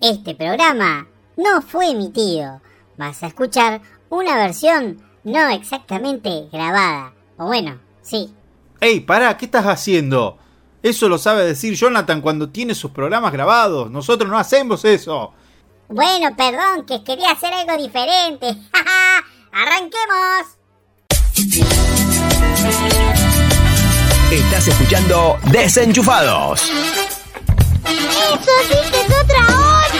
Este programa no fue emitido. Vas a escuchar una versión no exactamente grabada. O bueno, sí. ¡Ey, pará! ¿Qué estás haciendo? Eso lo sabe decir Jonathan cuando tiene sus programas grabados. Nosotros no hacemos eso. Bueno, perdón, que quería hacer algo diferente. ¡Arranquemos! Estás escuchando Desenchufados. ¡Eso sí que es otra onda!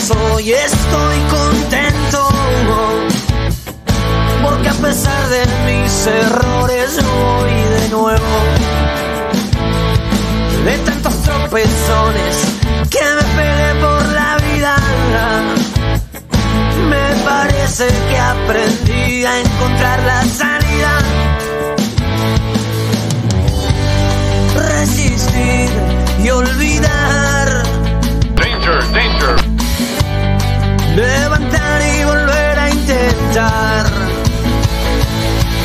comenzó y estoy contento. Porque a pesar de mis errores voy de nuevo. De tantos tropezones que me pegué por la vida. Me parece que aprendí a encontrar la salida. Resistir y olvidar. Danger, danger. Levantar y volver a intentar.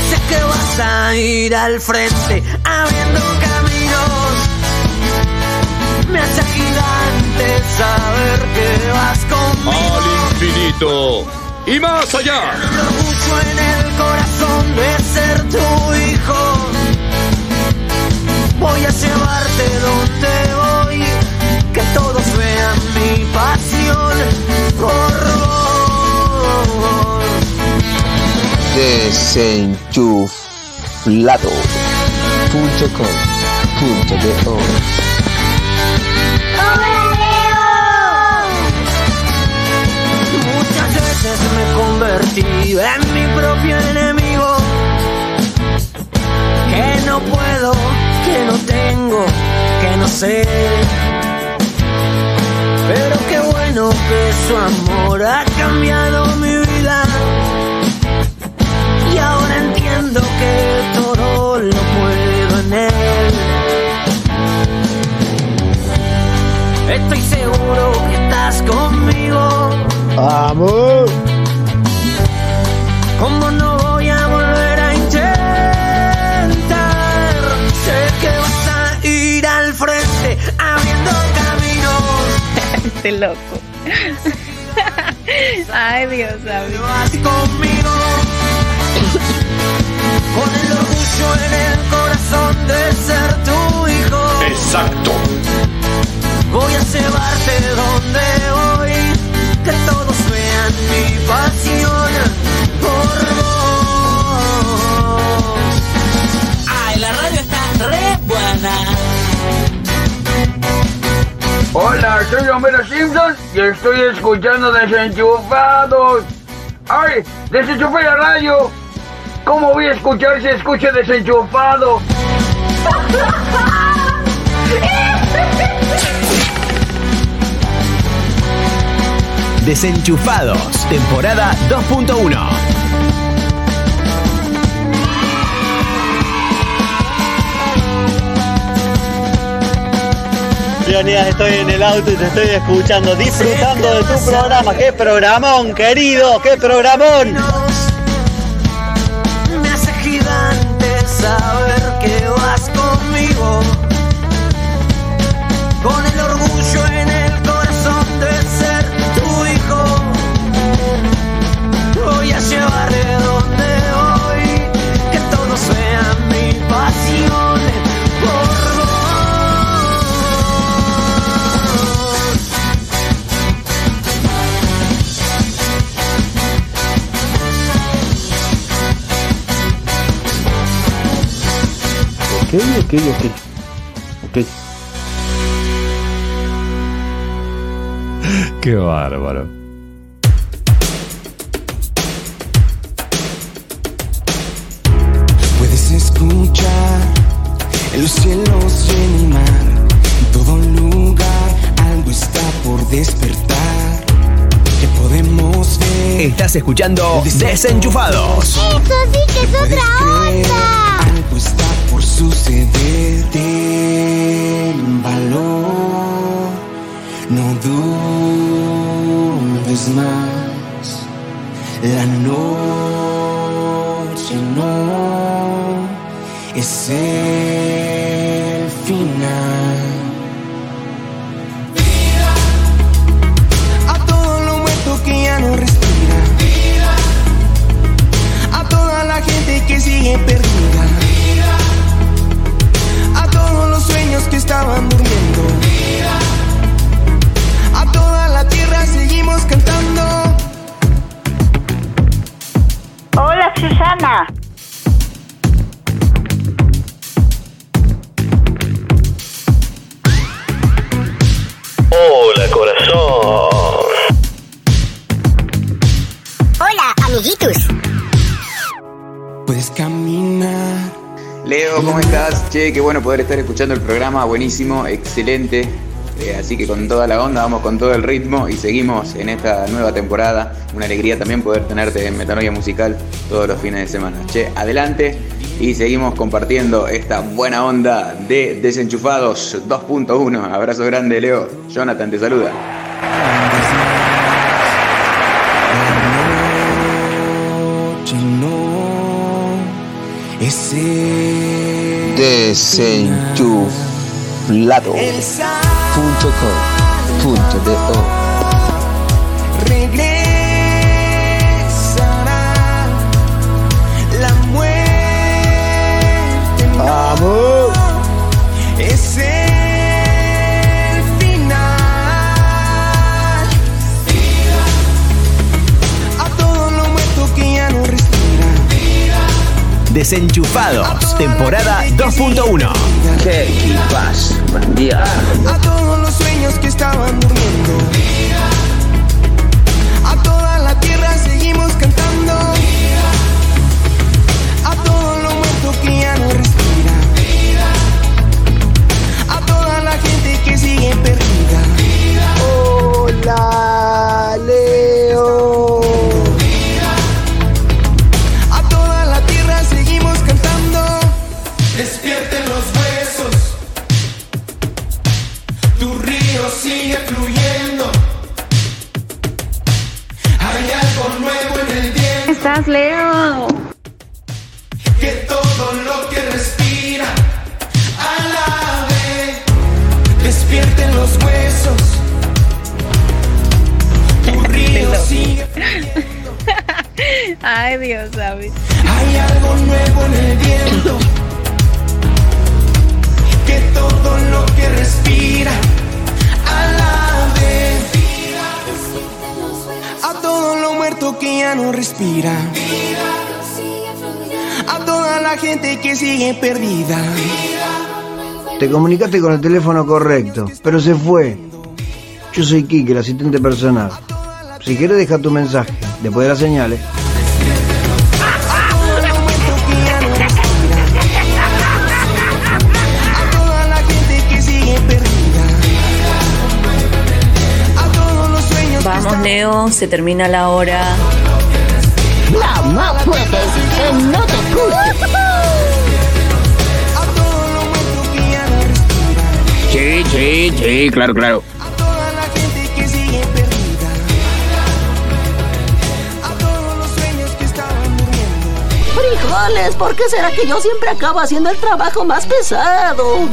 Sé que vas a ir al frente abriendo caminos. Me hace gigante saber que vas conmigo. Al infinito y más allá. El orgullo en el corazón de ser tu hijo. Voy a llevarte donde voy, que todos vean mi pasión por vos. Desenchuflado.com.do Muchas veces me convertí en mi propio enemigo. Que no puedo, que no tengo, que no sé. Pero qué bueno que su amor ha cambiado mi vida. Y ahora entiendo que todo lo puedo en él. Estoy seguro que estás conmigo. Amor. ¿Cómo no loco. Ay, Dios amigo. Vas conmigo con el orgullo en el corazón de ser tu hijo. Exacto. Voy a llevarte donde voy, que todos vean mi pasión por vos. Ay, la radio está re buena. Hola, soy Homero Simpson y estoy escuchando Desenchufados. ¡Ay! ¡Desenchufé la radio! ¿Cómo voy a escuchar si escucho desenchufado? Desenchufados, temporada 2.1. Leonidas, estoy en el auto y te estoy escuchando, disfrutando de tu programa. ¡Qué programón, querido! ¡Qué programón! Me hace gigante saber que vas conmigo. ok, ok. Ok. Qué bárbaro. Puedes escuchar en los cielos y el mar. En todo lugar algo está por despertar. Que podemos ver. Estás escuchando Desenchufados. Eso sí que es otra onda. Suceder. Ten valor, no dudes más. La noche no es el final. A todo lo muerto que ya no respira. A toda la gente que sigue perdida. Que estaban durmiendo. A toda la tierra seguimos cantando. Hola Susana. ¿Cómo estás? Che, qué bueno poder estar escuchando el programa, buenísimo, excelente. Eh, así que con toda la onda, vamos con todo el ritmo y seguimos en esta nueva temporada. Una alegría también poder tenerte en Metanoia Musical todos los fines de semana. Che, adelante y seguimos compartiendo esta buena onda de Desenchufados 2.1. Abrazo grande, Leo. Jonathan te saluda. El Desenchufados, temporada 2.1. ¿Qué equipas? Buen día. A todos los sueños que estaban durmiendo. Te comunicaste con el teléfono correcto, pero se fue. Yo soy Kike, el asistente personal. Si quieres, deja tu mensaje. Después de las señales. A todo lo muerto que ya no respira. A toda Sí, sí, claro, claro. A toda la gente que sigue perdida. A todos los sueños que estaban durmiendo. Frijoles, ¿por qué será que yo siempre acabo haciendo el trabajo más pesado?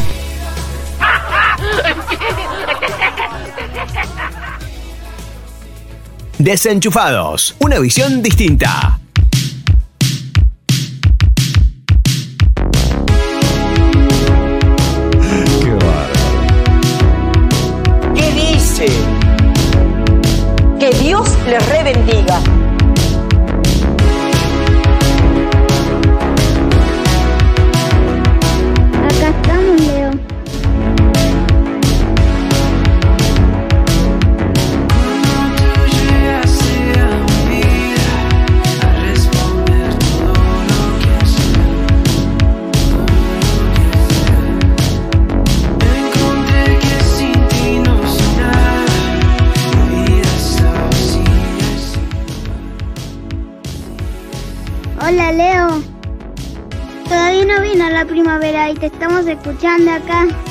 Desenchufados, una visión distinta. Estamos escuchando acá.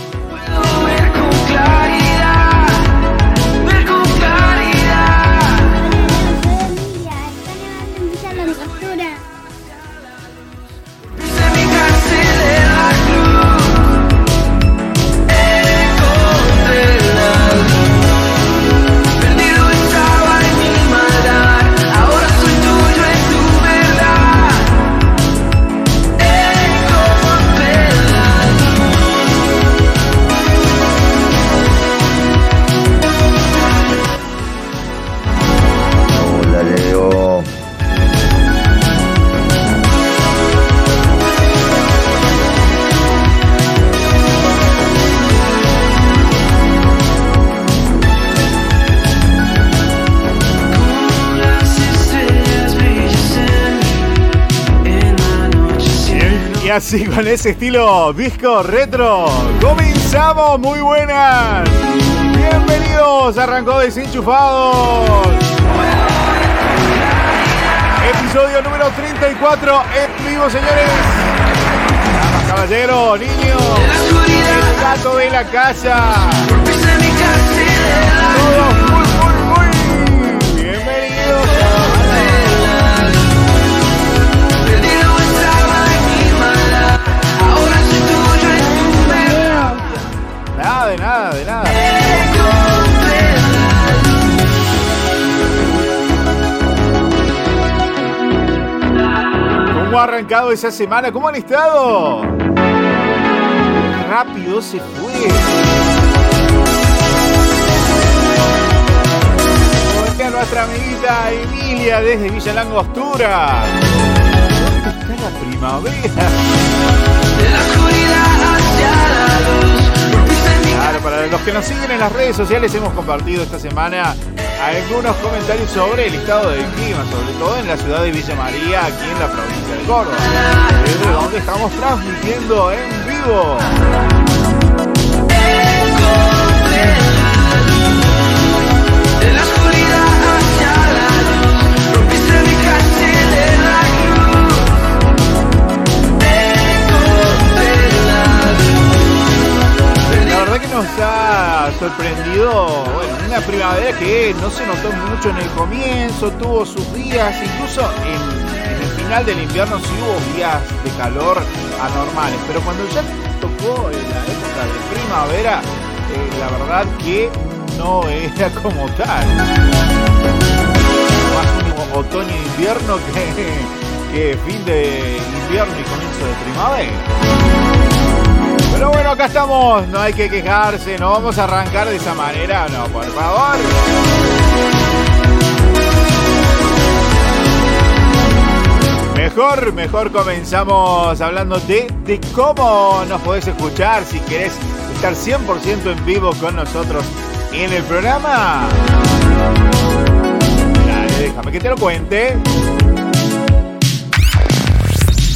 Así con ese estilo disco retro, comenzamos muy buenas. Bienvenidos, arrancó Desenchufados. Episodio número 34 en vivo, señores. Damas, caballeros, niños, el gato de la casa. De nada, de nada. ¿Cómo ha arrancado esa semana? ¿Cómo han estado? Rápido se fue. A nuestra amiguita Emilia desde Villa Langostura. ¿Dónde está la primavera? Para los que nos siguen en las redes sociales hemos compartido esta semana algunos comentarios sobre el estado del clima, sobre todo en la ciudad de Villa María, aquí en la provincia de Córdoba, desde donde estamos transmitiendo en vivo. Sorprendido bueno, una primavera que no se notó mucho en el comienzo, tuvo sus días, incluso en, el final del invierno sí hubo días de calor anormales, pero cuando ya tocó en la época de primavera, eh, la verdad que no era como tal. Más otoño e invierno que fin de invierno y comienzo de primavera. Pero bueno, acá estamos, no hay que quejarse, no vamos a arrancar de esa manera, no, por favor. Mejor, mejor comenzamos hablándote de cómo nos podés escuchar si querés estar 100% en vivo con nosotros en el programa. Dale, déjame que te lo cuente.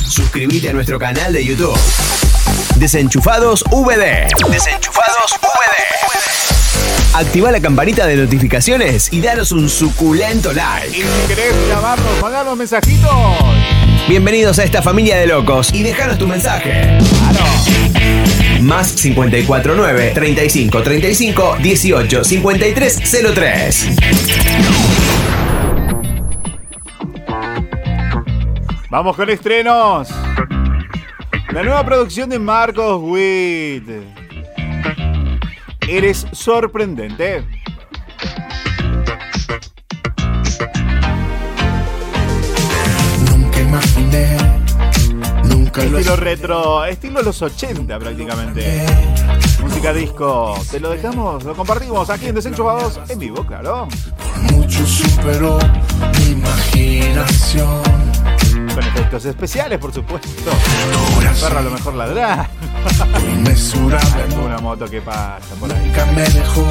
Suscríbete a nuestro canal de YouTube. Desenchufados VD. Desenchufados VD. Activa la campanita de notificaciones y danos un suculento Y like. si querés llamarnos, mandarnos mensajitos. Bienvenidos a esta familia de locos y déjanos tu mensaje. Claro. Más 549 35 35 18 53 03. Vamos con estrenos. La nueva producción de Marcos Witt. Eres sorprendente. Nunca imaginé, nunca lo Estilo retro, estilo los 80 prácticamente. Música disco. Te lo dejamos, lo compartimos aquí en Desenchufados en vivo, claro. mucho superó mi imaginación. Con efectos especiales, por supuesto. Perra a lo mejor ladrá. Una moto que pasa por ahí. nunca me dejó,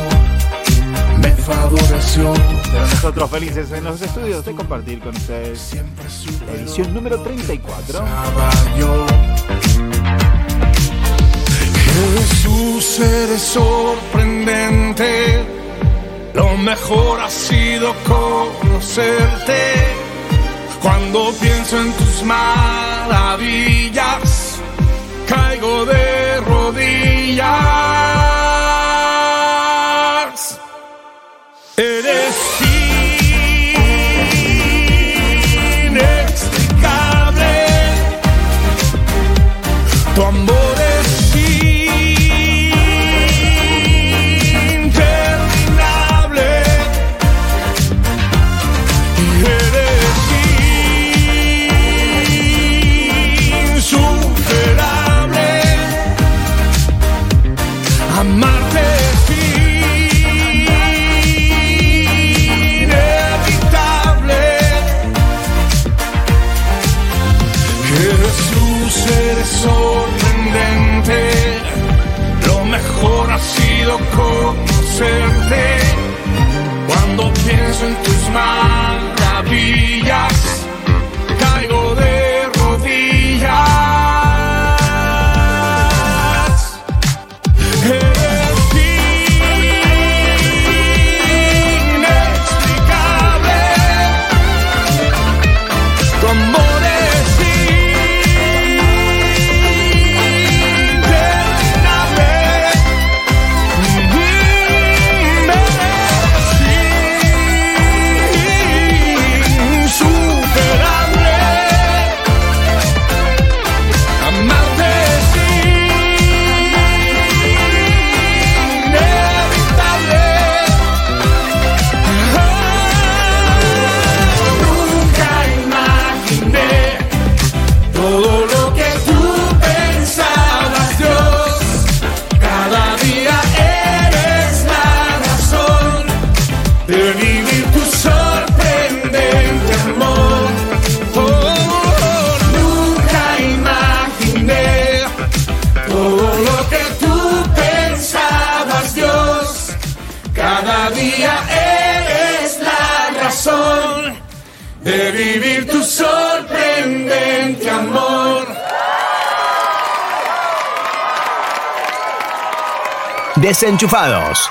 me favoreció. Pero nosotros felices en los estudios de compartir con ustedes la edición número 34. Estaba yo. Jesús, eres sorprendente. Lo mejor ha sido conocerte. Cuando pienso en tus maravillas, caigo de rodillas. Eres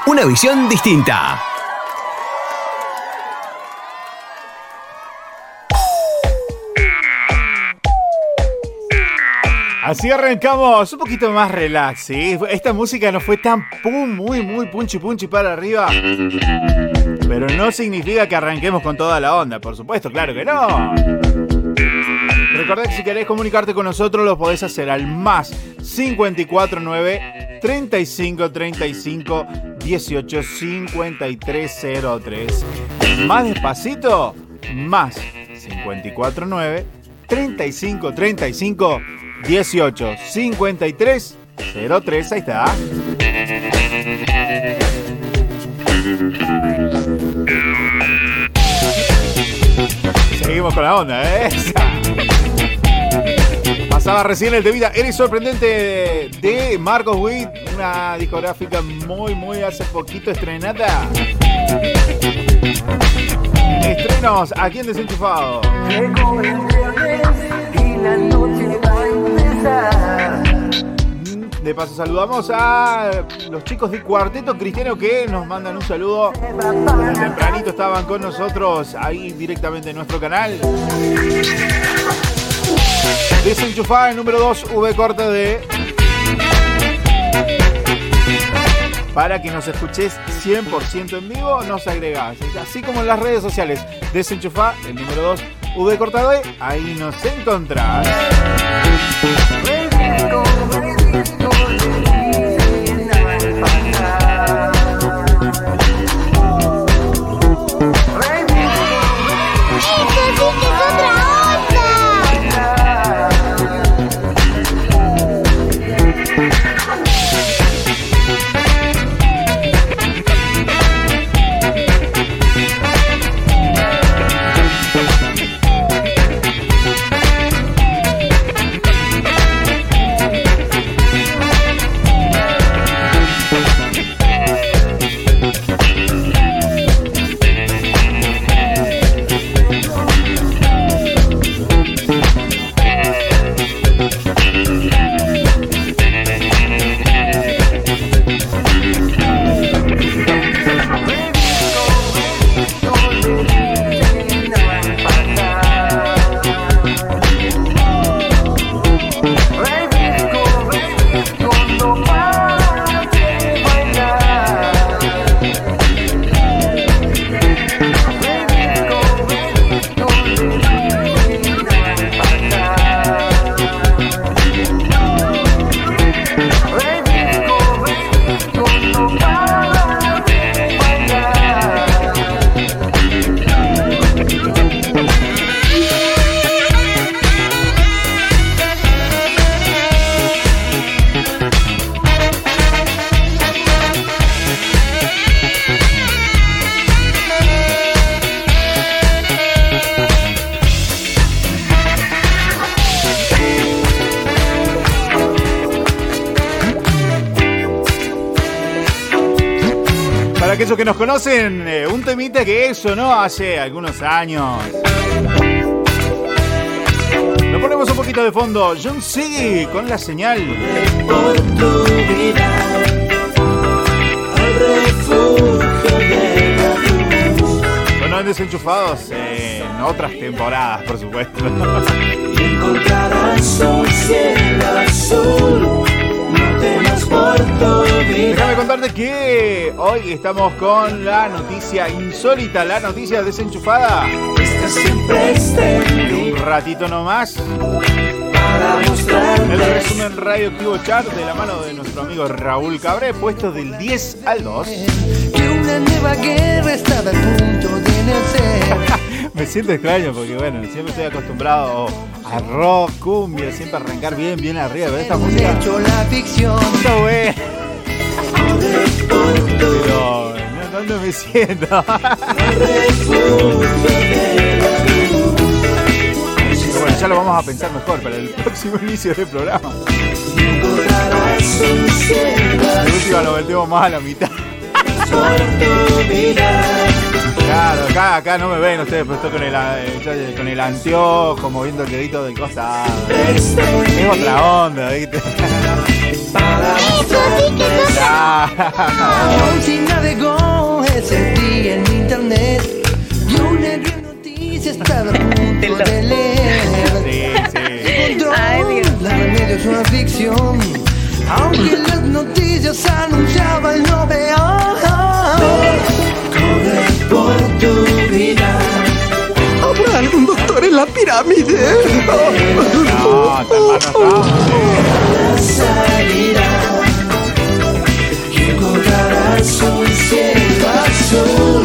Una visión distinta. Así arrancamos un poquito más relax, ¿sí? Esta música no fue tan pum, muy, muy punchi punchi para arriba. Pero no significa que arranquemos con toda la onda, por supuesto, claro que no. Recordad que si querés comunicarte con nosotros lo podés hacer al más 549 35 35 18 5303. Más despacito, más 549 35 35 18 53 03. Ahí está. Seguimos con la onda, ¿eh? Pasaba recién el de vida. Eres sorprendente de Marcos Witt, una discográfica muy, muy hace poquito estrenada. Estrenos aquí en Desenchufado. De paso saludamos a los chicos de Cuarteto Cristiano que nos mandan un saludo. Desde tempranito estaban con nosotros ahí directamente en nuestro canal. Desenchufada el número 2, V corta de. Para que nos escuches 100% en vivo, nos agregás. Así como en las redes sociales. Desenchufá el número 2, V corta de. Ahí nos encontrás. Que nos conocen, eh, un temita que sonó hace algunos años. Lo ponemos un poquito de fondo. John C. con la señal. Por tu vida, al refugio de la luz. Desenchufados en otras temporadas, por supuesto. Y encontrarás un cielo azul. Temas por tu vida. Déjame contarte que hoy estamos con la noticia insólita, la noticia desenchufada. Esta siempre extendida Un ratito nomás. El resumen radioactivo chart de la mano de nuestro amigo Raúl Cabré, puesto del 10 al 2. Que una nueva guerra estaba a punto de nacer. Me siento extraño porque, bueno, siempre estoy acostumbrado a rock, cumbia, siempre arrancar bien, bien arriba. Pero esta música hecho la ficción. está buena. Pero no, no me siento. Pero bueno, ya lo vamos a pensar mejor para el próximo inicio del programa. La última lo metemos más a la mitad. Claro, acá, acá no me ven ustedes, pero estoy con el, eh, con el anteojo, moviendo el dedito del costado. Es otra onda, ¿viste? En internet y una gran noticia punto de leer. Sí, sí. Ay, la remedio es una ficción, aunque las noticias anunciaban novedad. Corre por tu vida. ¿Habrá algún doctor en la pirámide? No, está embarazado. La salida y encontrarás un cielo azul.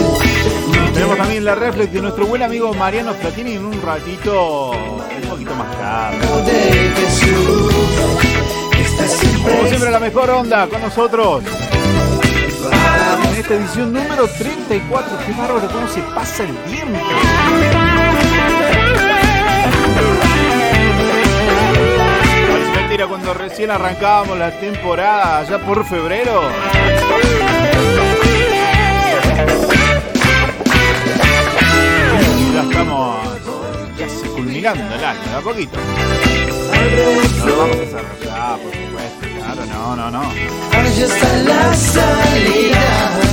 Tenemos también la reflex de nuestro buen amigo Mariano Platini en un ratito un poquito más tarde. Como siempre, la mejor onda con nosotros. Esta edición número 34. Qué bárbaro cómo se pasa el tiempo. Parece mentira cuando recién arrancábamos la temporada, allá por febrero. Y ya estamos casi culminando el año, de a poquito. No lo vamos a ya, por supuesto. Claro, no, no, no. Allí está la salida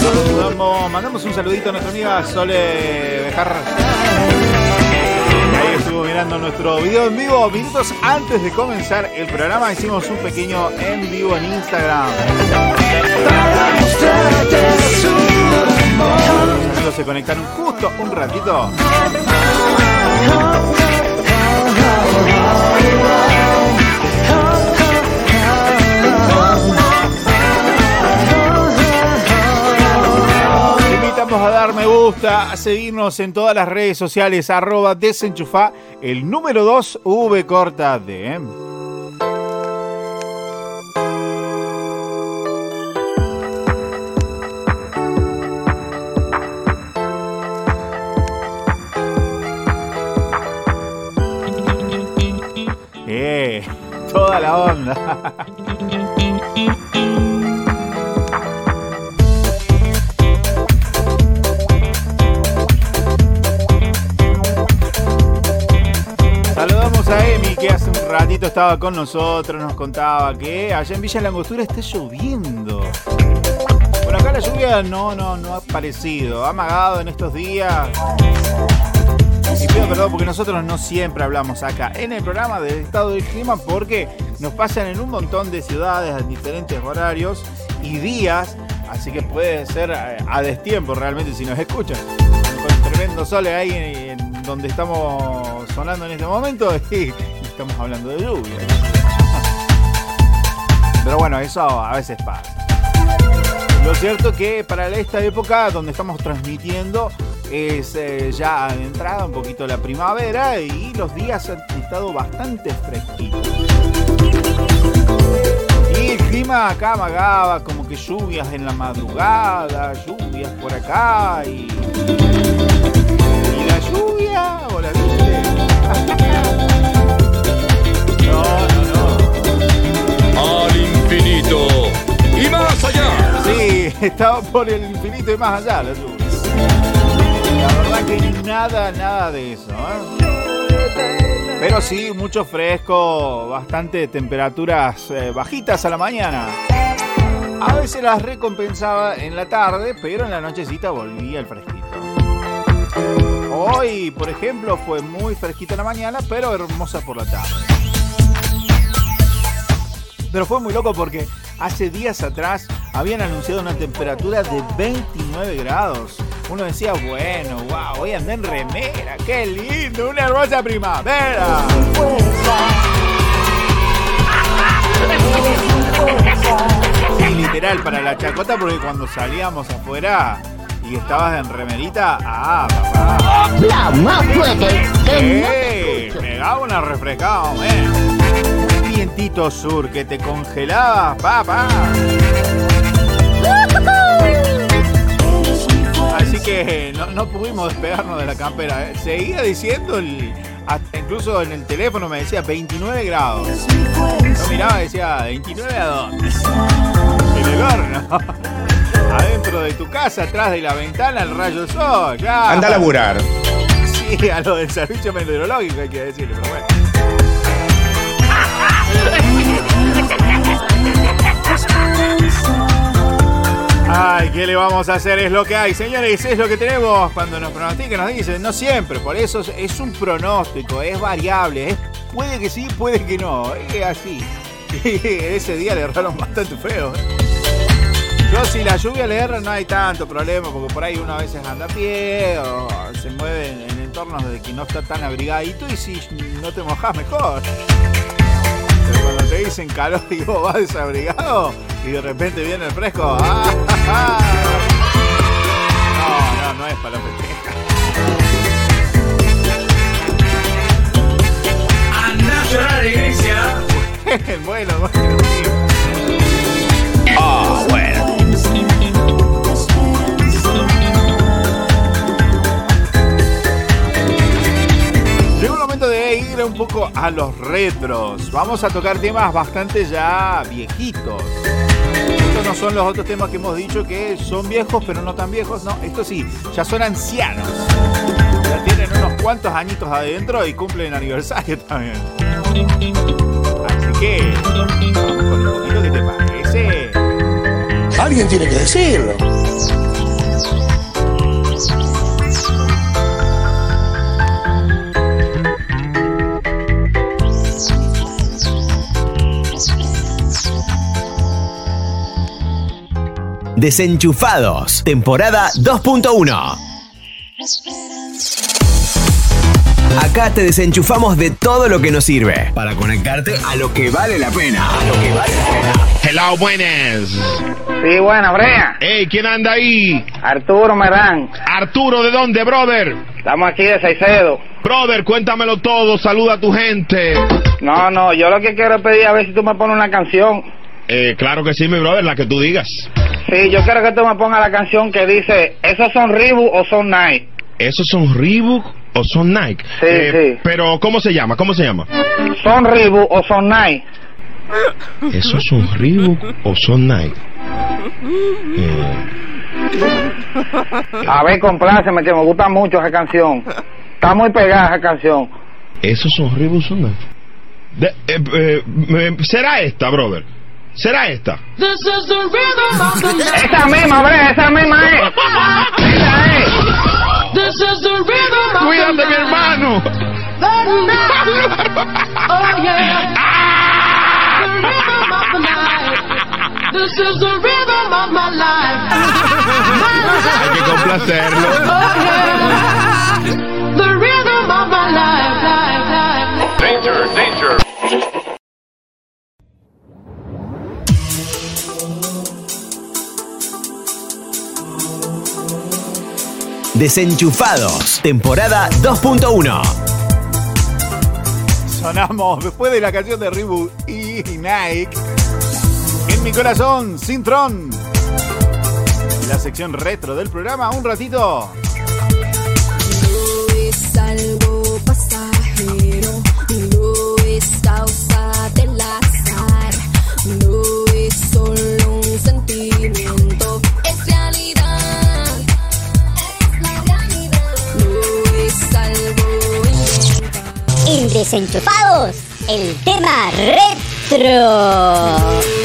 Saludamos- mandamos un saludito a nuestra amiga Sole Bejar. Ahí estuvo mirando nuestro video en vivo. Minutos antes de comenzar el programa hicimos un pequeño en vivo en Instagram. Los se conectaron justo un ratito. A dar me gusta, a seguirnos en todas las redes sociales, arroba desenchufa, el número 2 V corta D. ¿eh? Eh, toda la onda. estaba con nosotros, nos contaba que allá en Villa Langostura está lloviendo. Por acá la lluvia no, no, no ha aparecido, ha amagado en estos días. Y pido perdón porque nosotros no siempre hablamos acá en el programa del estado del clima porque nos pasan en un montón de ciudades en diferentes horarios y días, así que puede ser eh, a destiempo realmente si nos escuchan. Con tremendo sol ahí donde estamos sonando en este momento y estamos hablando de lluvia. Pero bueno, eso a veces pasa. Lo cierto que para esta época donde estamos transmitiendo es eh, ya entrada un poquito la primavera y los días han estado bastante fresquitos. Y el clima acá amagaba como que lluvias en la madrugada, lluvias por acá y... ¿Y la lluvia o la viste? No, no, no. Al infinito estaba por el infinito y más allá la. La verdad que nada, nada de eso. ¿eh? Pero sí, mucho fresco, bastante temperaturas eh, bajitas a la mañana. A veces las recompensaba en la tarde, pero en la nochecita volvía el fresquito. Hoy, por ejemplo, fue muy fresquita la mañana, pero hermosa por la tarde. Pero fue muy loco porque hace días atrás habían anunciado una temperatura de 29 grados. Uno decía, bueno, wow, voy a andar en remera, qué lindo, una hermosa primavera. Y literal, para la chacota, porque cuando salíamos afuera y estabas en remerita, ah, papá. La más fuerte. ¡Eh! Pegaba una refrescada, eh. Vientito sur que te congelaba, papá. Así que no, no pudimos despegarnos de la campera. eh. Seguía diciendo, el- hasta incluso en el teléfono me decía 29 grados. Yo miraba y decía, ¿29 a dónde? En el horno. Adentro de tu casa, atrás de la ventana, el rayo sol. Ya. Anda a laburar. Sí, a lo del servicio meteorológico hay que decirle, pero bueno. Ay, ¿qué le vamos a hacer? Es lo que hay, señores, es lo que tenemos cuando nos pronostican, nos dicen, no siempre, por eso es- un pronóstico, es variable, puede que sí, puede que no, es así. Ese día le erraron bastante feo. ¿eh? Yo si la lluvia le erra no hay tanto problema, porque por ahí uno a veces anda a pie o se mueve en entornos de que no está tan abrigadito y si no te mojas mejor. Cuando te dicen calor y vos vas desabrigado y de repente viene el fresco, ¡ah! ja, ja! No, no, no es para festejar. Nacional Iglesia. bueno, bueno, sí. Ah, bueno. Un poco a los retros. Vamos a tocar temas bastante ya viejitos. Estos no son los otros temas que hemos dicho que son viejos, pero no tan viejos. No, estos sí, ya son ancianos. Ya tienen unos cuantos añitos adentro y cumplen aniversario también. Así que, vamos con un poquito que te parece. Alguien tiene que decirlo. Desenchufados, temporada 2.1. Acá te desenchufamos de todo lo que nos sirve para conectarte a lo que vale la pena. A lo que vale la pena. Hello, buenas. Sí, buena, Brea. Ey, ¿quién anda ahí? Arturo Merán. Arturo, ¿de dónde, brother? Estamos aquí de Saicedo. Brother, cuéntamelo todo, saluda a tu gente. No, no, yo lo que quiero es pedir a ver si tú me pones una canción. Eh, claro que sí, mi brother, la que tú digas. Sí, yo quiero que tú me pongas la canción que dice, ¿esos son Reebok o son Nike? ¿Esos son Reebok o son Nike? Sí, Eh, Pero, ¿cómo se llama? ¿Cómo se llama? ¿Son Reebok o son Nike? ¿Esos son Reebok o son Nike? Eh, A ver, compláceme, que me gusta mucho esa canción. Está muy pegada esa canción. ¿Esos son Reebok o son Nike? De- eh, ¿Será esta, brother? ¿Será esta? Esa misma, Brea, esa misma es. Esa es. Cuídate, mi hermano. Hay que complacerlo. Danger, Desenchufados, temporada 2.1. Sonamos después de la canción de Reebok y Nike. En mi corazón, Sintron. La sección retro del programa, un ratito. No es algo pasajero, no es causa desenchufados, el tema retro.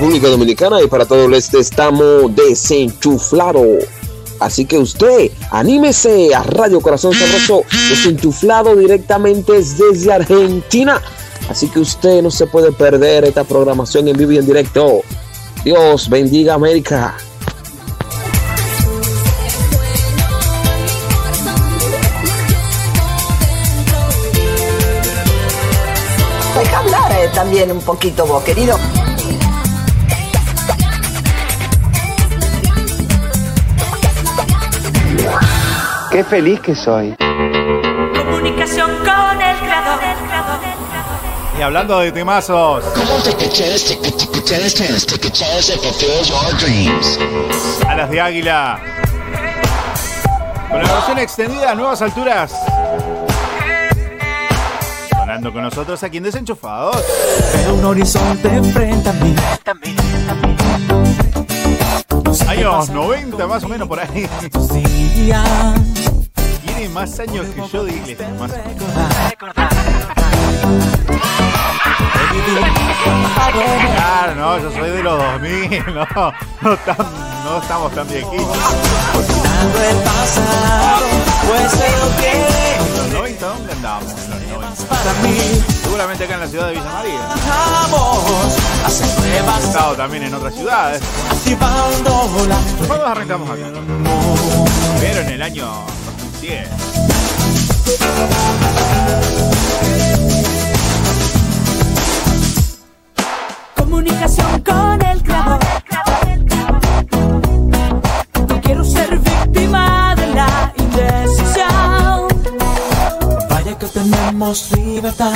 República Dominicana y para todo el este estamos desenchuflado. Así que usted, anímese a Radio Corazón Sabroso, desenchuflado directamente desde Argentina. Así que usted no se puede perder esta programación en vivo y en directo. Dios bendiga América. Deja hablar eh, también un poquito vos, querido. Qué feliz que soy. Comunicación con el creador. Y hablando de temazos, alas de águila. Con la versión extendida a nuevas alturas. Sonando con nosotros aquí en Desenchufados. Veo un horizonte enfrente a mí. Años 90 más o menos por ahí. Tiene más años que yo de iglesia. Más Claro, no, yo soy de los 2000, no, no, tan- no estamos tan viejitos. Olvidando el pasado, pues sé lo que ¿Los 90 dónde andamos? en Los 90. para mí Seguramente acá en la ciudad de Villa María. He estado también en otras ciudades. ¿Cuándo arrancamos acá? Pero en el año 2010. comunicación con tenemos libertad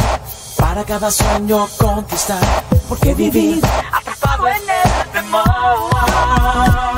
para cada sueño conquistar. Porque vivir atrapado en el temor.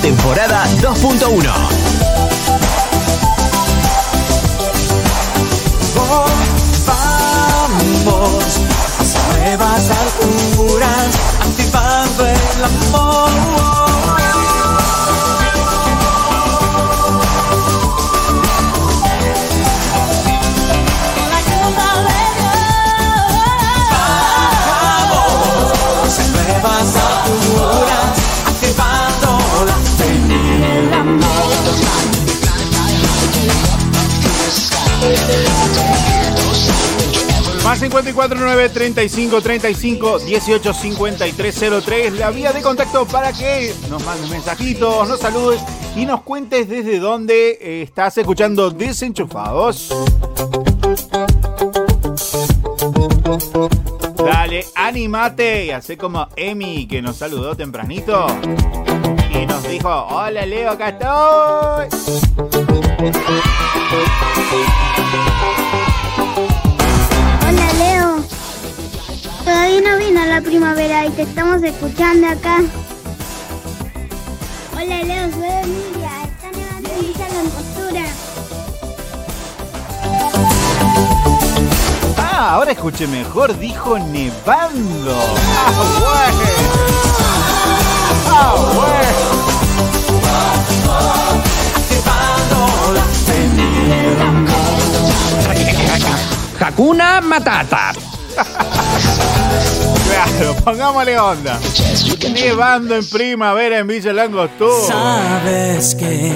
Temporada 2.1. Vamos hacia nuevas alturas, activando el amor. Más 54 9 35 35 18 53 03. La vía de contacto para que nos mandes mensajitos, nos saludes y nos cuentes desde dónde eh, estás escuchando Desenchufados. Dale, animate y hace como Emi que nos saludó tempranito y nos dijo: Hola Leo, acá estoy. Primavera y te estamos escuchando acá. Hola Leo, soy Emilia. Está nevando en. Ah, ahora escuché mejor, dijo nevando. Ah. Ah. Hakuna Matata. Claro, pongámosle onda. Nevando en primavera en Villa Langostura. Sabes que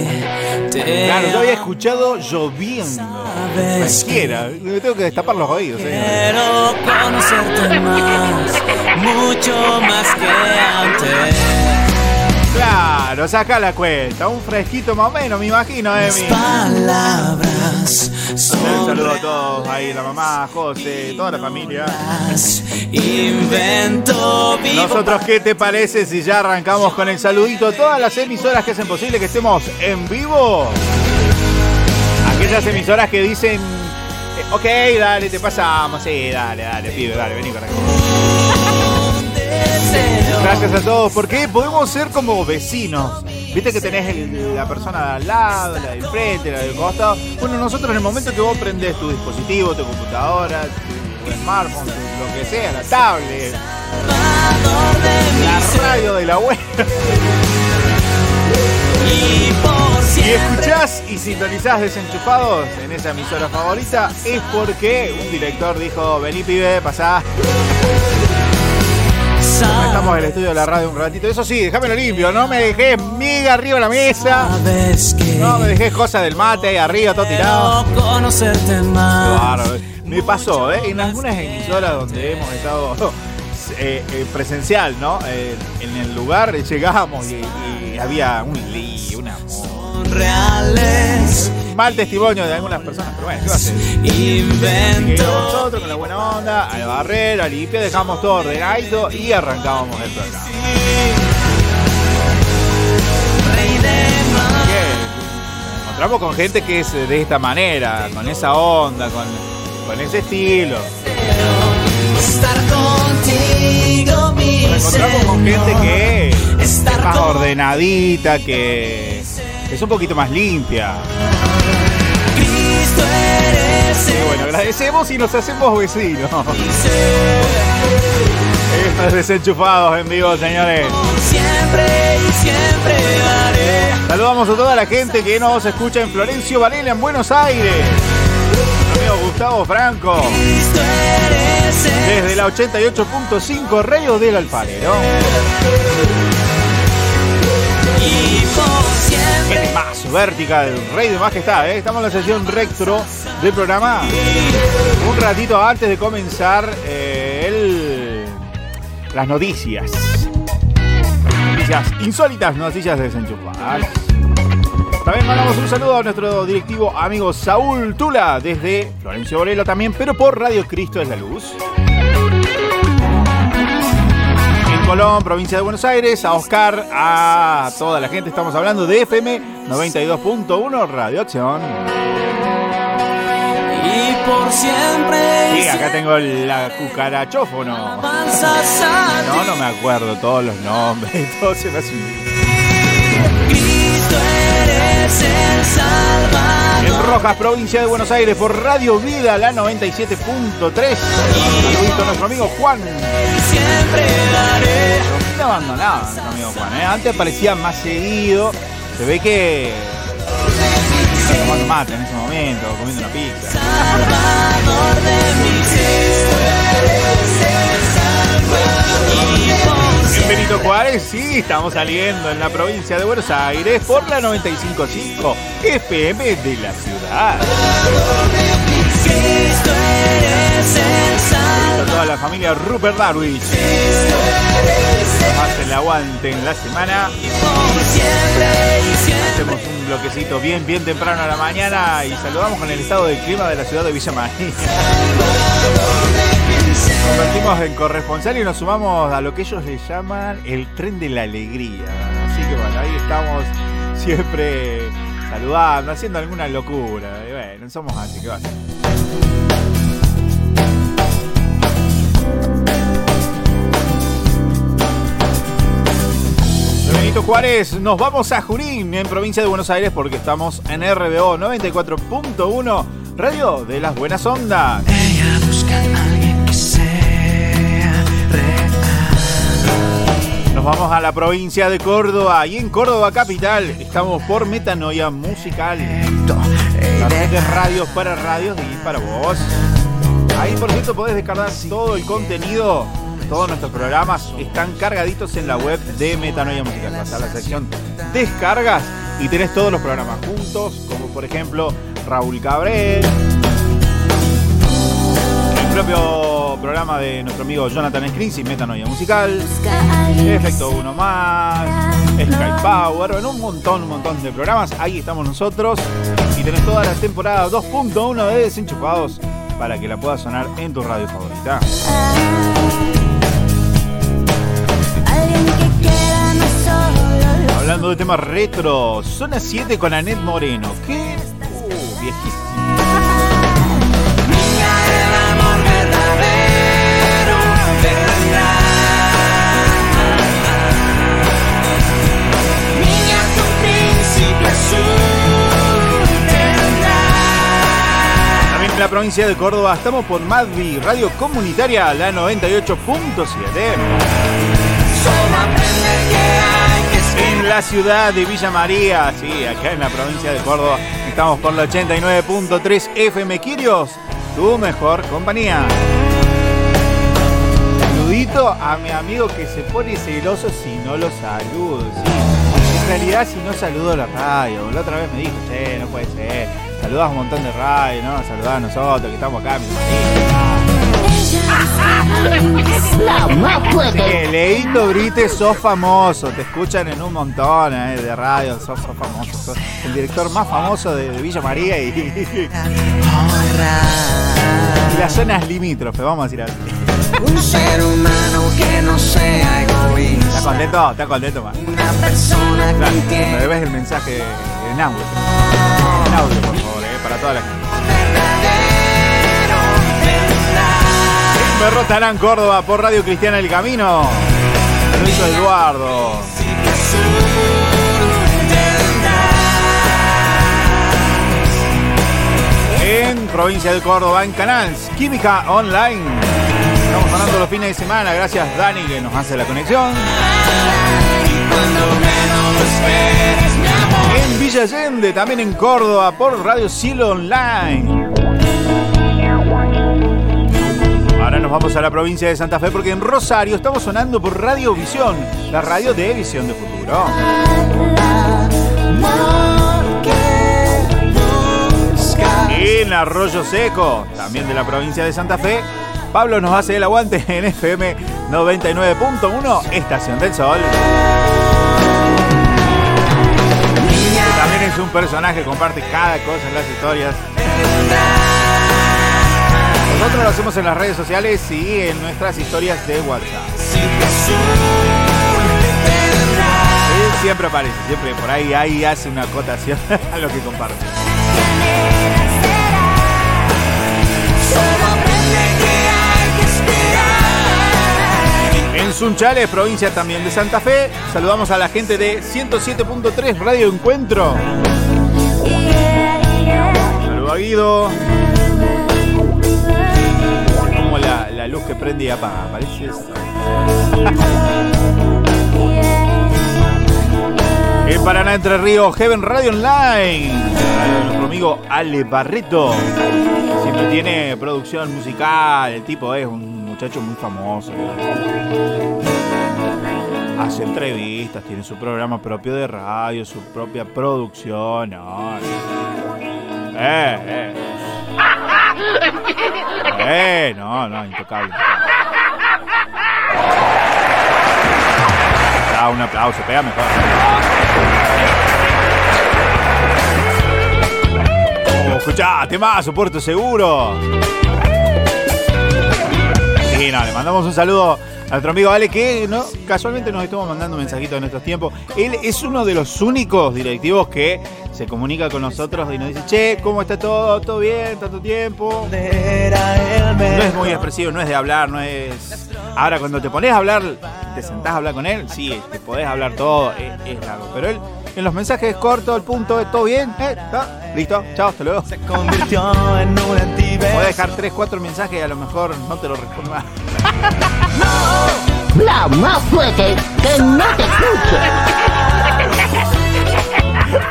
te Claro, yo había escuchado lloviendo. Cualquiera, me tengo que destapar los oídos. eh. quiero conocerte más, mucho más que antes. Claro, saca la cuenta. Un fresquito más o menos, me imagino, Emi. Palabras Un son saludo a todos ahí, la mamá, José, toda la familia. invento Nosotros, ¿qué te parece si ya arrancamos con el saludito? Todas las emisoras que hacen posible que estemos en vivo. Aquellas emisoras que dicen, eh, ok, dale, te pasamos. Sí, dale, dale, pibe, dale, vení acá. Gracias a todos, porque podemos ser como vecinos. Viste que tenés la persona de al lado, la del frente, la del costado. Bueno, nosotros en el momento que vos prendés tu dispositivo, tu computadora, tu smartphone, lo que sea, la tablet, la radio de la web. y escuchás y sintonizás desenchufados en esa emisora favorita, es porque un director dijo, vení pibe, pasá. Estamos en el estudio de la radio un ratito. Eso sí, déjamelo limpio, no me dejes miga arriba de la mesa. No me dejes cosas del mate ahí arriba, todo tirado. bárbaro. Me pasó, ¿eh? En algunas emisoras donde hemos estado eh, eh, presencial, ¿no? Eh, en el lugar llegamos y, y había un lío, una Reales mal testimonio de algunas personas, pero bueno, ¿qué va a hacer? Invento nosotros con la buena onda, a barrer, a limpiar, dejamos todo ordenadito y arrancábamos el programa. rey de mar. Bien. Nos encontramos con gente que es de esta manera, con esa onda, con, con ese estilo. Estar contigo, mi Nos encontramos con gente que es más ordenadita, que es un poquito más limpia. Cristo eres el bueno, agradecemos y nos hacemos vecinos. Estos desenchufados en vivo, señores. siempre y siempre haré. Saludamos a toda la gente que nos escucha en Florencio Varela, en Buenos Aires. Amigo Gustavo Franco. Desde la 88.5 Radio del Alfarero. El más vertical, rey de majestad. ¿eh? Estamos en la sesión retro del programa. Un ratito antes de comenzar eh, el, las noticias. Noticias insólitas, noticias desenchufadas. También mandamos un saludo a nuestro directivo amigo Saúl Tula desde Florencio Borelo también, pero por Radio Cristo es la Luz. Colón, provincia de Buenos Aires, a Oscar, a toda la gente, estamos hablando de FM 92.1 Radio Acción. Y por siempre. Sí, acá tengo la cucarachófono. No, no me acuerdo todos los nombres, todo se me hace Cristo eres el Salvador. En Rojas, provincia de Buenos Aires, por Radio Vida, la 97.3. Saludito nuestro amigo Juan. Siempre daré. Está abandonado nuestro amigo Juan, ¿eh? Antes aparecía más seguido. Se ve que. Está tomando mate en ese momento, comiendo una pizza. Salvador de mi Benito Juárez, sí, estamos saliendo en la provincia de Buenos Aires por la 95.5 FM de la ciudad. Cristo eres el A Salvador. toda la familia Rupert Darwich. Más el aguante en la semana. Hacemos un bloquecito bien, bien temprano a la mañana y saludamos con el estado del clima de la ciudad de Villa María. Convertimos en corresponsal y nos sumamos a lo que ellos le llaman el tren de la alegría. Así que bueno, ahí estamos siempre saludando, haciendo alguna locura. Y bueno, somos así que va. Benito Juárez, nos vamos a Junín, en provincia de Buenos Aires, porque estamos en RBO 94.1, Radio de las Buenas Ondas. Ella busca Nos vamos a la provincia de Córdoba y en Córdoba capital estamos por Metanoia Musical. De radios para radios y para vos. Ahí por cierto podés descargar todo el contenido. Todos nuestros programas están cargaditos en la web de Metanoia Musical. Vas a la sección descargas y tenés todos los programas juntos, como por ejemplo Raúl Cabrel, el propio programa de nuestro amigo Jonathan Screens y Metanoia Musical. Efecto Uno Más, Sky Power, bueno, un montón, un montón de programas. Ahí estamos nosotros y tenés toda la temporada 2.1 de Desenchufados para que la puedas sonar en tu radio favorita. Hablando de temas retro, Zona 7 con Anet Moreno. ¿Qué? Uh, viejísimo. La provincia de Córdoba estamos por Madvi, radio comunitaria, la 98.7. Solo aprende que hay que En la ciudad de Villa María, sí, acá en la provincia de Córdoba, estamos por la 89.3 FM Quirios, tu mejor compañía. A mi amigo que se pone celoso si no lo saludo, sí. En realidad si no saludo la radio, la otra vez me dijo, che, no puede ser, saludás a un montón de radio, ¿no? Saludás a nosotros que estamos acá, mi. Eh, Leito Brite, sos famoso, te escuchan en un montón eh, de radio, sos, sos famoso, sos el director más famoso de, de Villa María y, y las zonas limítrofes, vamos a decir así. Un ser humano que no sea egoísta. ¿Estás contento? ¿Estás contento, man? Una persona Claro, que me tiene debes el mensaje en audio. En audio, por favor, eh, para toda la gente. En Berro Tarán, Córdoba, por Radio Cristiana El Camino. Hizo Eduardo. En provincia de Córdoba, en Canals, Química Online. Estamos sonando los fines de semana, gracias Dani que nos hace la conexión. En Villa Allende, también en Córdoba, por Radio Cielo Online. Ahora nos vamos a la provincia de Santa Fe porque en Rosario estamos sonando por Radio Visión, la radio de Visión de Futuro. En Arroyo Seco, también de la provincia de Santa Fe, Pablo nos hace el aguante en FM 99.1, Estación del Sol. También es un personaje, comparte cada cosa en las historias. Nosotros lo hacemos en las redes sociales y en nuestras historias de WhatsApp. Siempre aparece, siempre por ahí, ahí hace una acotación a lo que comparte. En Sunchales, provincia también de Santa Fe, saludamos a la gente de 107.3 Radio Encuentro. Saludo a Guido. Como la, luz que prende y apaga, parece eso. En Paraná Entre Ríos, Heaven Radio Online. Nuestro amigo Ale Barreto. Siempre tiene producción musical. El tipo es un muchacho muy famoso. Hace entrevistas, tiene su programa propio de radio, su propia producción. No, eh, eh. Eh, no, no, intocable. Da un aplauso, pega mejor. Oh, escuchá, temazo, Puerto Seguro. Sí, no, le mandamos un saludo a nuestro amigo Ale que casualmente nos estuvo mandando mensajitos en estos tiempos. Él es uno de los únicos directivos que se comunica con nosotros y nos dice, che, ¿cómo está todo? ¿Todo bien? ¿Tanto tiempo? No es muy expresivo, no es de hablar, no es... Ahora, cuando te pones a hablar, te sentás a hablar con él, sí, te podés hablar todo, es, es largo. Pero él, en los mensajes es corto, el punto es todo bien, ¿eh? ¿Está? Listo, chao, hasta luego. Se convirtió en un Puedes dejar 3, 4 mensajes y a lo mejor no te lo respondo más. Bla más fuerte que no te escuche.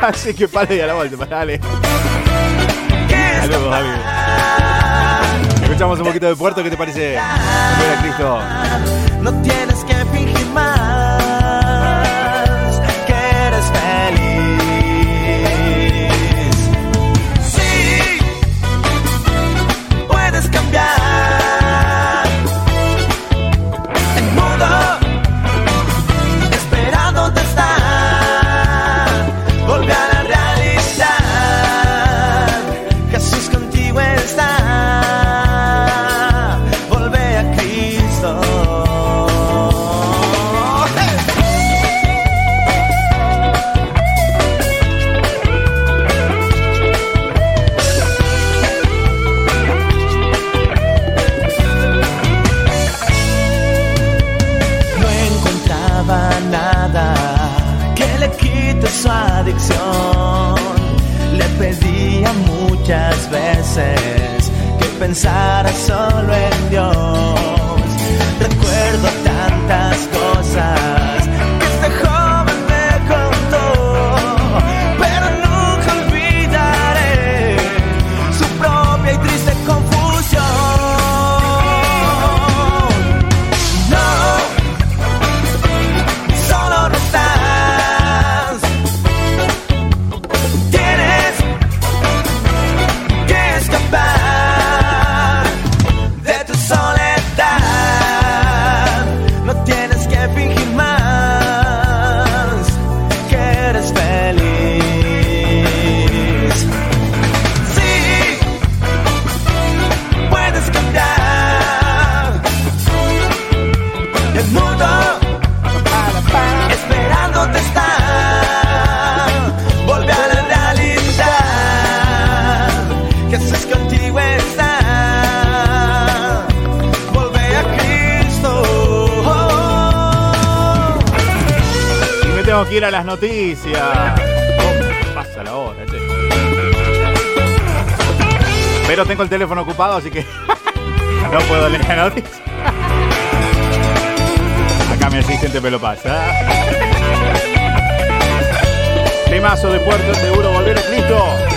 Así que pare y a la vuelta, dale. Saludos, amigos. Escuchamos un poquito de puerto, ¿qué te parece? Mira, Cristo. No tienes tengo que ir a las noticias. Pasa la hora. Pero tengo el teléfono ocupado, así que no puedo leer la noticia. Acá mi asistente me lo pasa. Temazo de Puerto Seguro, volver a Cristo.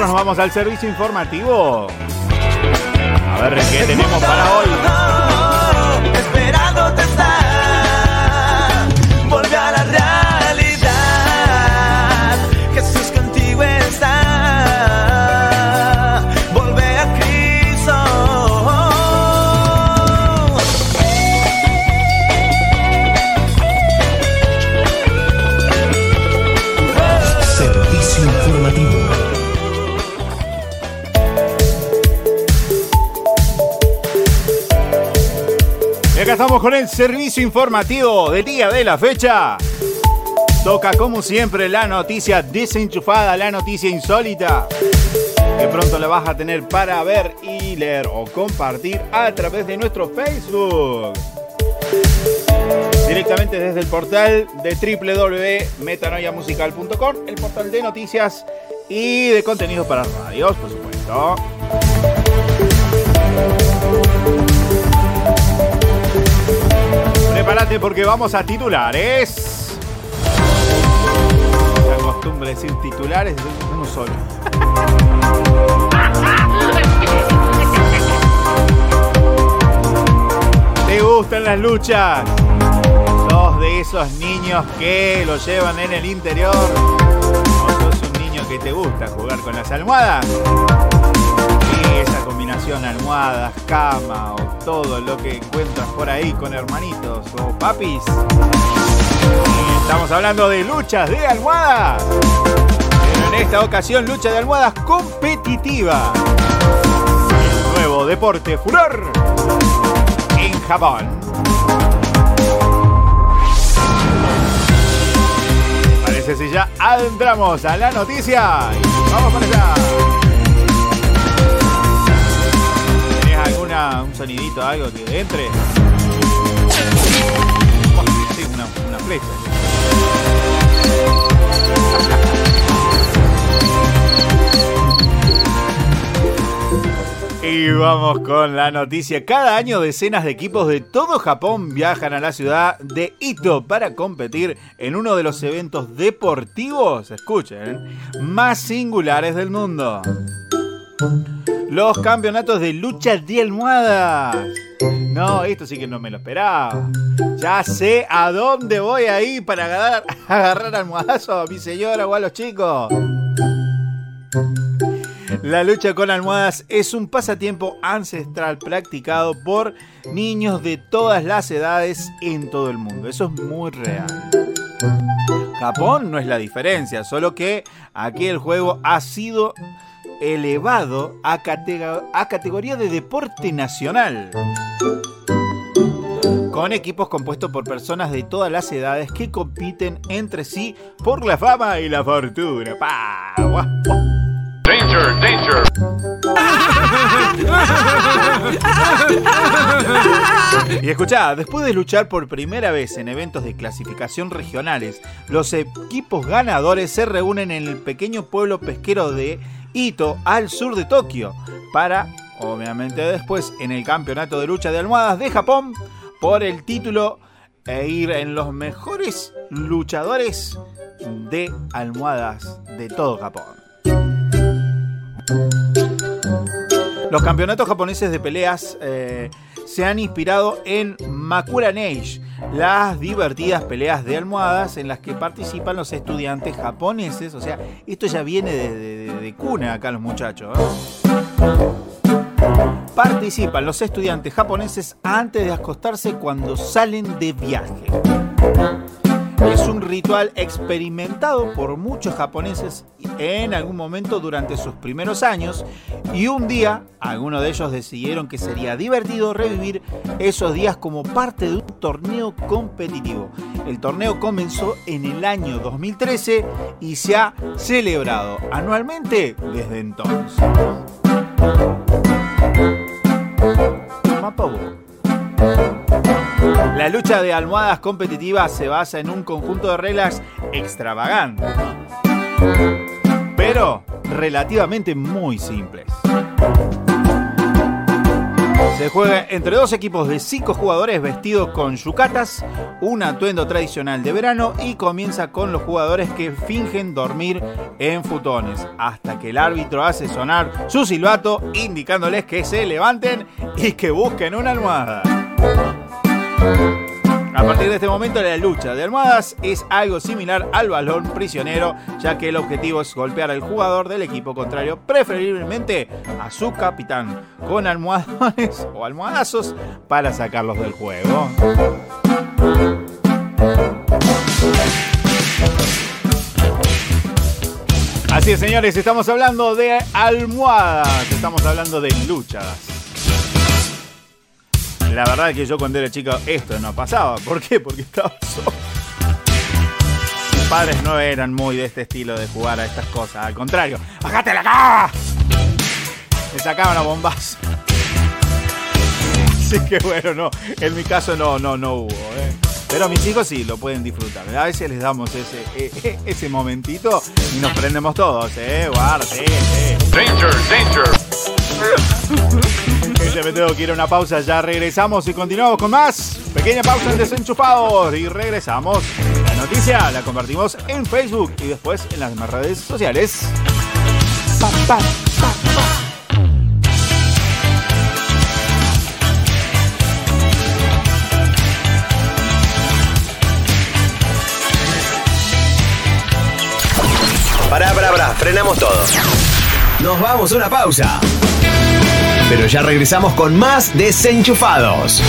Nos vamos al servicio informativo. A ver qué tenemos para hoy. Esperándote estamos con el servicio informativo del día de la fecha. Toca como siempre la noticia desenchufada, la noticia insólita. Que pronto la vas a tener para ver y leer o compartir a través de nuestro Facebook. Directamente desde el portal de www.metanoiamusical.com, el portal de noticias y de contenidos para radios, por supuesto. Prepárate porque vamos a titulares. La costumbre de decir titulares es uno solo. ¿Te gustan las luchas? ¿Sos de esos niños que lo llevan en el interior? ¿O sos un niño que te gusta jugar con las almohadas? Esa combinación almohadas, cama o todo lo que encuentras por ahí con hermanitos o papis. Estamos hablando de luchas de almohadas. Pero en esta ocasión lucha de almohadas competitiva. El nuevo deporte furor en Japón. Parece si ya adentramos a la noticia. Y Vamos para allá. ¿Tenés alguna, un sonidito, algo que entre? Sí, una, una flecha. Y vamos con la noticia. Cada año decenas de equipos de todo Japón viajan a la ciudad de Ito para competir en uno de los eventos deportivos, escuchen, más singulares del mundo. Los campeonatos de lucha de almohadas. No, esto sí que no me lo esperaba. Ya sé a dónde voy a ir para agarrar, agarrar almohadazo a mi señora o a los chicos. La lucha con almohadas es un pasatiempo ancestral practicado por niños de todas las edades en todo el mundo. Eso es muy real. Japón no es la diferencia, solo que aquí el juego ha sido elevado a, catega- a categoría de deporte nacional. Con equipos compuestos por personas de todas las edades que compiten entre sí por la fama y la fortuna. Pa, guau, guau. Danger, danger. Y escuchá, después de luchar por primera vez en eventos de clasificación regionales, los equipos ganadores se reúnen en el pequeño pueblo pesquero de Ito, al sur de Tokio, para, obviamente después, en el campeonato de lucha de almohadas de Japón, por el título e ir en los mejores luchadores de almohadas de todo Japón. Los campeonatos japoneses de peleas eh, se han inspirado en Makura Neige, las divertidas peleas de almohadas en las que participan los estudiantes japoneses. O sea, esto ya viene de cuna acá los muchachos. ¿eh? Participan los estudiantes japoneses antes de acostarse cuando salen de viaje. Es un ritual experimentado por muchos japoneses en algún momento durante sus primeros años y un día algunos de ellos decidieron que sería divertido revivir esos días como parte de un torneo competitivo. El torneo comenzó en el año 2013 y se ha celebrado anualmente desde entonces. Mapa. La lucha de almohadas competitivas se basa en un conjunto de reglas extravagantes, pero relativamente muy simples. Se juega entre dos equipos de cinco jugadores vestidos con yucatas, un atuendo tradicional de verano y comienza con los jugadores que fingen dormir en futones, hasta que el árbitro hace sonar su silbato indicándoles que se levanten y que busquen una almohada. A partir de este momento la lucha de almohadas es algo similar al balón prisionero, ya que el objetivo es golpear al jugador del equipo contrario, preferiblemente a su capitán, con almohadones o almohadazos para sacarlos del juego. Así es, señores, estamos hablando de almohadas, estamos hablando de luchas. La verdad es que yo cuando era chico esto no pasaba. ¿Por qué? Porque estaba solo. Mis padres no eran muy de este estilo de jugar a estas cosas. Al contrario, ¡bájate la cara! Me sacaban a bombazo. Así que bueno, no. En mi caso no, no, no hubo. ¿eh? Pero mis hijos sí lo pueden disfrutar. A veces les damos ese, eh, ese momentito y nos prendemos todos, ¿eh? Guarda, sí, sí. Danger, danger. Gente, me tengo que ir a una pausa, ya regresamos y continuamos con más. Pequeña pausa en Desenchufados y regresamos. La noticia la compartimos en Facebook y después en las demás redes sociales. Pa, pa, pa, pa. Pará, pará, pará, frenamos todo. Nos vamos a una pausa. Pero ya regresamos con más desenchufados.